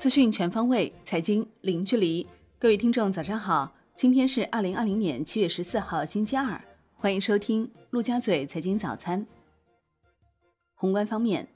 资讯全方位，财经零距离。各位听众，早上好！今天是二零二零年七月十四号，星期二。欢迎收听陆家嘴财经早餐。宏观方面，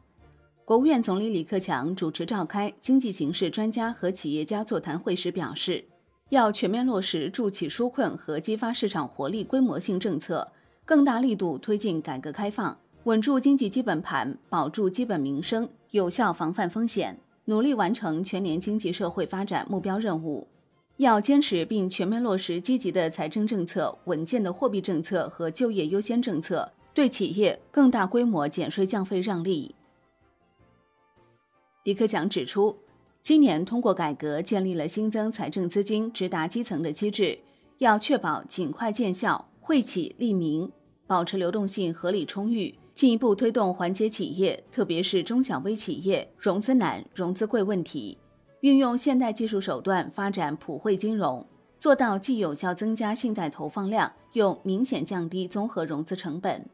国务院总理李克强主持召开经济形势专家和企业家座谈会时表示，要全面落实助企纾困和激发市场活力规模性政策，更大力度推进改革开放，稳住经济基本盘，保住基本民生，有效防范风险。努力完成全年经济社会发展目标任务，要坚持并全面落实积极的财政政策、稳健的货币政策和就业优先政策，对企业更大规模减税降费让利。李克强指出，今年通过改革建立了新增财政资金直达基层的机制，要确保尽快见效、惠企利民，保持流动性合理充裕。进一步推动缓解企业，特别是中小微企业融资难、融资贵问题，运用现代技术手段发展普惠金融，做到既有效增加信贷投放量，又明显降低综合融资成本。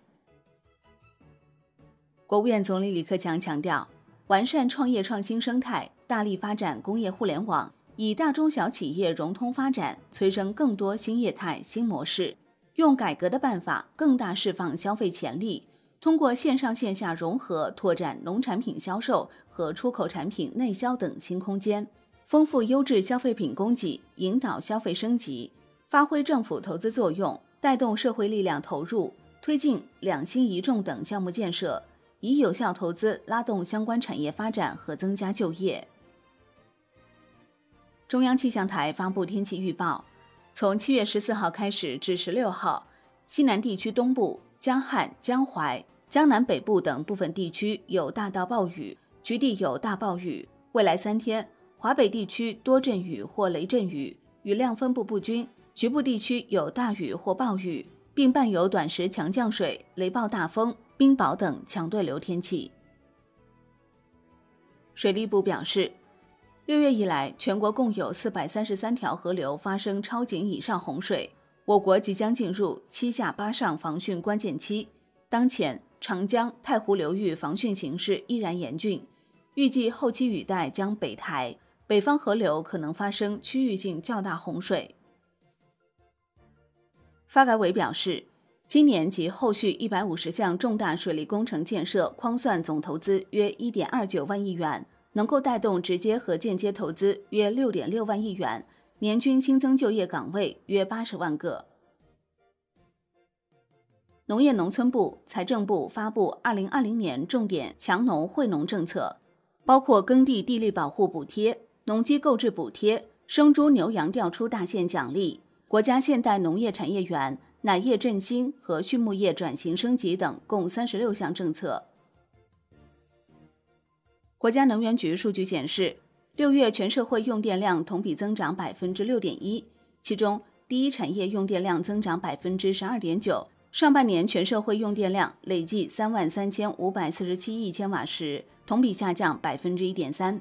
国务院总理李克强强调，完善创业创新生态，大力发展工业互联网，以大中小企业融通发展，催生更多新业态新模式，用改革的办法更大释放消费潜力。通过线上线下融合，拓展农产品销售和出口产品内销等新空间，丰富优质消费品供给，引导消费升级，发挥政府投资作用，带动社会力量投入，推进两新一重等项目建设，以有效投资拉动相关产业发展和增加就业。中央气象台发布天气预报，从七月十四号开始至十六号，西南地区东部。江汉、江淮、江南北部等部分地区有大到暴雨，局地有大暴雨。未来三天，华北地区多阵雨或雷阵雨，雨量分布不均，局部地区有大雨或暴雨，并伴有短时强降水、雷暴大风、冰雹等强对流天气。水利部表示，六月以来，全国共有四百三十三条河流发生超警以上洪水。我国即将进入七下八上防汛关键期，当前长江、太湖流域防汛形势依然严峻，预计后期雨带将北抬，北方河流可能发生区域性较大洪水。发改委表示，今年及后续一百五十项重大水利工程建设框算总投资约一点二九万亿元，能够带动直接和间接投资约六点六万亿元。年均新增就业岗位约八十万个。农业农村部、财政部发布二零二零年重点强农惠农政策，包括耕地地力保护补贴、农机购置补贴、生猪牛羊调出大县奖励、国家现代农业产业园、奶业振兴和畜牧业转型升级等，共三十六项政策。国家能源局数据显示。六月全社会用电量同比增长百分之六点一，其中第一产业用电量增长百分之十二点九。上半年全社会用电量累计三万三千五百四十七亿千瓦时，同比下降百分之一点三。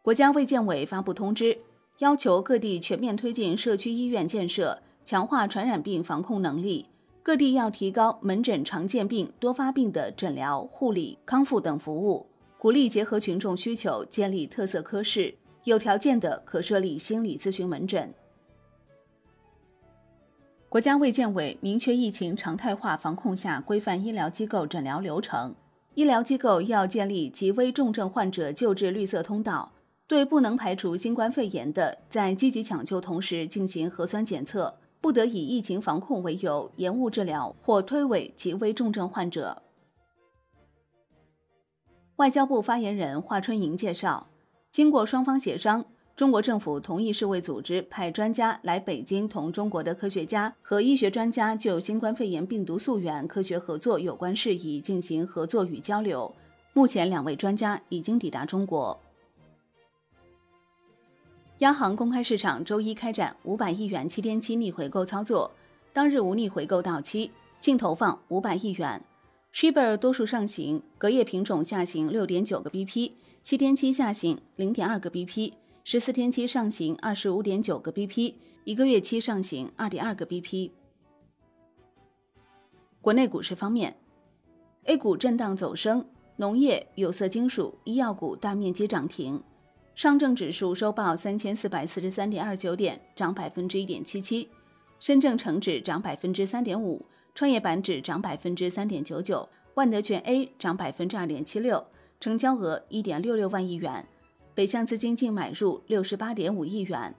国家卫健委发布通知，要求各地全面推进社区医院建设，强化传染病防控能力。各地要提高门诊常见病、多发病的诊疗、护理、康复等服务。鼓励结合群众需求建立特色科室，有条件的可设立心理咨询门诊。国家卫健委明确疫情常态化防控下规范医疗机构诊疗流程，医疗机构要建立极危重症患者救治绿色通道，对不能排除新冠肺炎的，在积极抢救同时进行核酸检测，不得以疫情防控为由延误治疗或推诿极危重症患者。外交部发言人华春莹介绍，经过双方协商，中国政府同意世卫组织派专家来北京，同中国的科学家和医学专家就新冠肺炎病毒溯源科学合作有关事宜进行合作与交流。目前，两位专家已经抵达中国。央行公开市场周一开展五百亿元七天期逆回购操作，当日无逆回购到期，净投放五百亿元。Shibor 多数上行，隔夜品种下行六点九个 BP，七天期下行零点二个 BP，十四天期上行二十五点九个 BP，一个月期上行二点二个 BP。国内股市方面，A 股震荡走升，农业、有色金属、医药股大面积涨停。上证指数收报三千四百四十三点二九点，涨百分之一点七七；深证成指涨百分之三点五，创业板指涨百分之三点九九，万德全 A 涨百分之二点七六，成交额一点六六万亿元，北向资金净买入六十八点五亿元。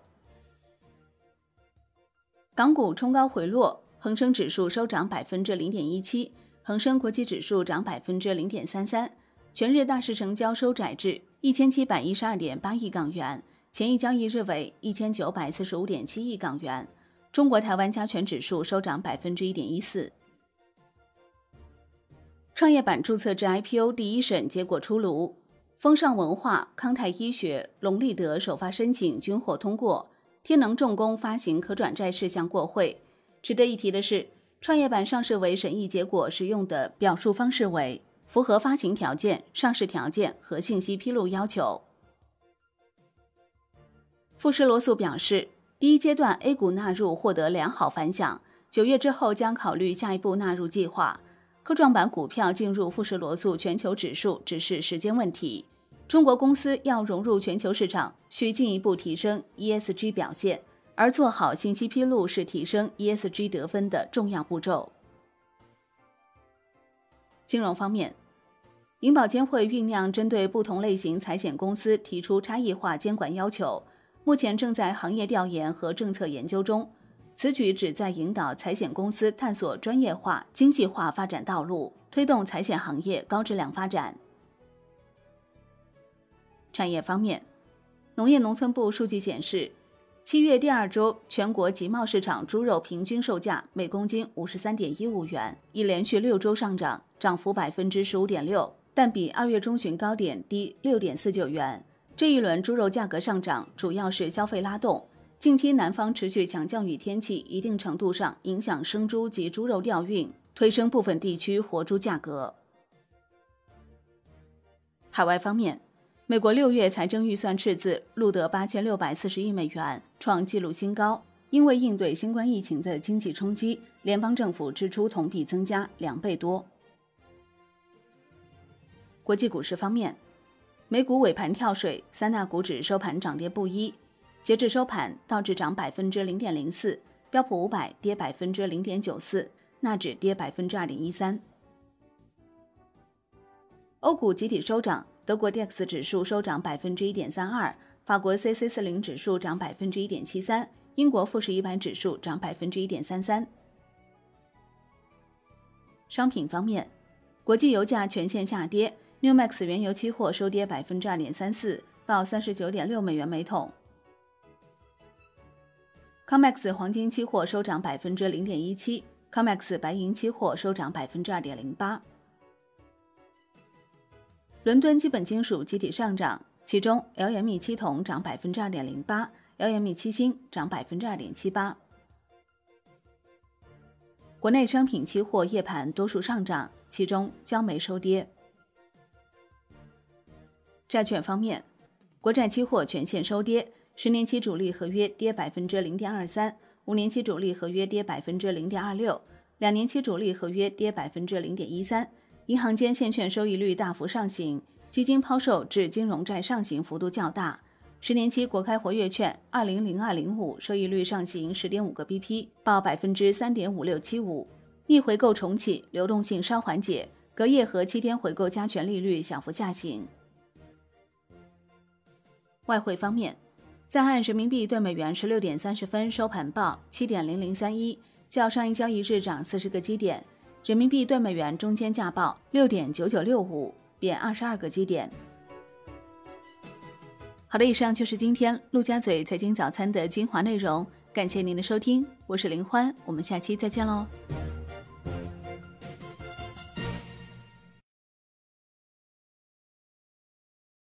港股冲高回落，恒生指数收涨百分之零点一七，恒生国际指数涨百分之零点三三。全日大市成交收窄至一千七百一十二点八亿港元，前一交易日为一千九百四十五点七亿港元。中国台湾加权指数收涨百分之一点一四。创业板注册制 IPO 第一审结果出炉，风尚文化、康泰医学、龙立德首发申请均获通过。天能重工发行可转债事项过会。值得一提的是，创业板上市为审议结果使用的表述方式为符合发行条件、上市条件和信息披露要求。富士罗素表示，第一阶段 A 股纳入获得良好反响，九月之后将考虑下一步纳入计划。科创板股票进入富士罗素全球指数只是时间问题。中国公司要融入全球市场，需进一步提升 ESG 表现，而做好信息披露是提升 ESG 得分的重要步骤。金融方面，银保监会酝酿针对不同类型财险公司提出差异化监管要求，目前正在行业调研和政策研究中。此举旨在引导财险公司探索专业化、精细化发展道路，推动财险行业高质量发展。产业方面，农业农村部数据显示，七月第二周全国集贸市场猪肉平均售价每公斤五十三点一五元，已连续六周上涨，涨幅百分之十五点六，但比二月中旬高点低六点四九元。这一轮猪肉价格上涨主要是消费拉动。近期南方持续强降雨天气，一定程度上影响生猪及猪肉调运，推升部分地区活猪价格。海外方面。美国六月财政预算赤字录得八千六百四十亿美元，创纪录新高。因为应对新冠疫情的经济冲击，联邦政府支出同比增加两倍多。国际股市方面，美股尾盘跳水，三大股指收盘涨跌不一。截至收盘，道指涨百分之零点零四，标普五百跌百分之零点九四，纳指跌百分之二点一三。欧股集体收涨。德国 DAX 指数收涨百分之一点三二，法国 c c 四零指数涨百分之一点七三，英国富时一百指数涨百分之一点三三。商品方面，国际油价全线下跌，New Max 原油期货收跌百分之二点三四，报三十九点六美元每桶。COMEX 黄金期货收涨百分之零点一七，COMEX 白银期货收涨百分之二点零八。伦敦基本金属集体上涨，其中 LME 七铜涨百分之二点零八，LME 七锌涨百分之二点七八。国内商品期货夜盘多数上涨，其中焦煤收跌。债券方面，国债期货全线收跌，十年期主力合约跌百分之零点二三，五年期主力合约跌百分之零点二六，两年期主力合约跌百分之零点一三。银行间现券收益率大幅上行，基金抛售至金融债上行幅度较大。十年期国开活跃券二零零二零五收益率上行十点五个 BP，报百分之三点五六七五。逆回购重启，流动性稍缓解，隔夜和七天回购加权利率小幅下行。外汇方面，在岸人民币对美元十六点三十分收盘报七点零零三一，较上一交易日涨四十个基点。人民币兑美元中间价报六点九九六五，贬二十二个基点。好的，以上就是今天陆家嘴财经早餐的精华内容，感谢您的收听，我是林欢，我们下期再见喽。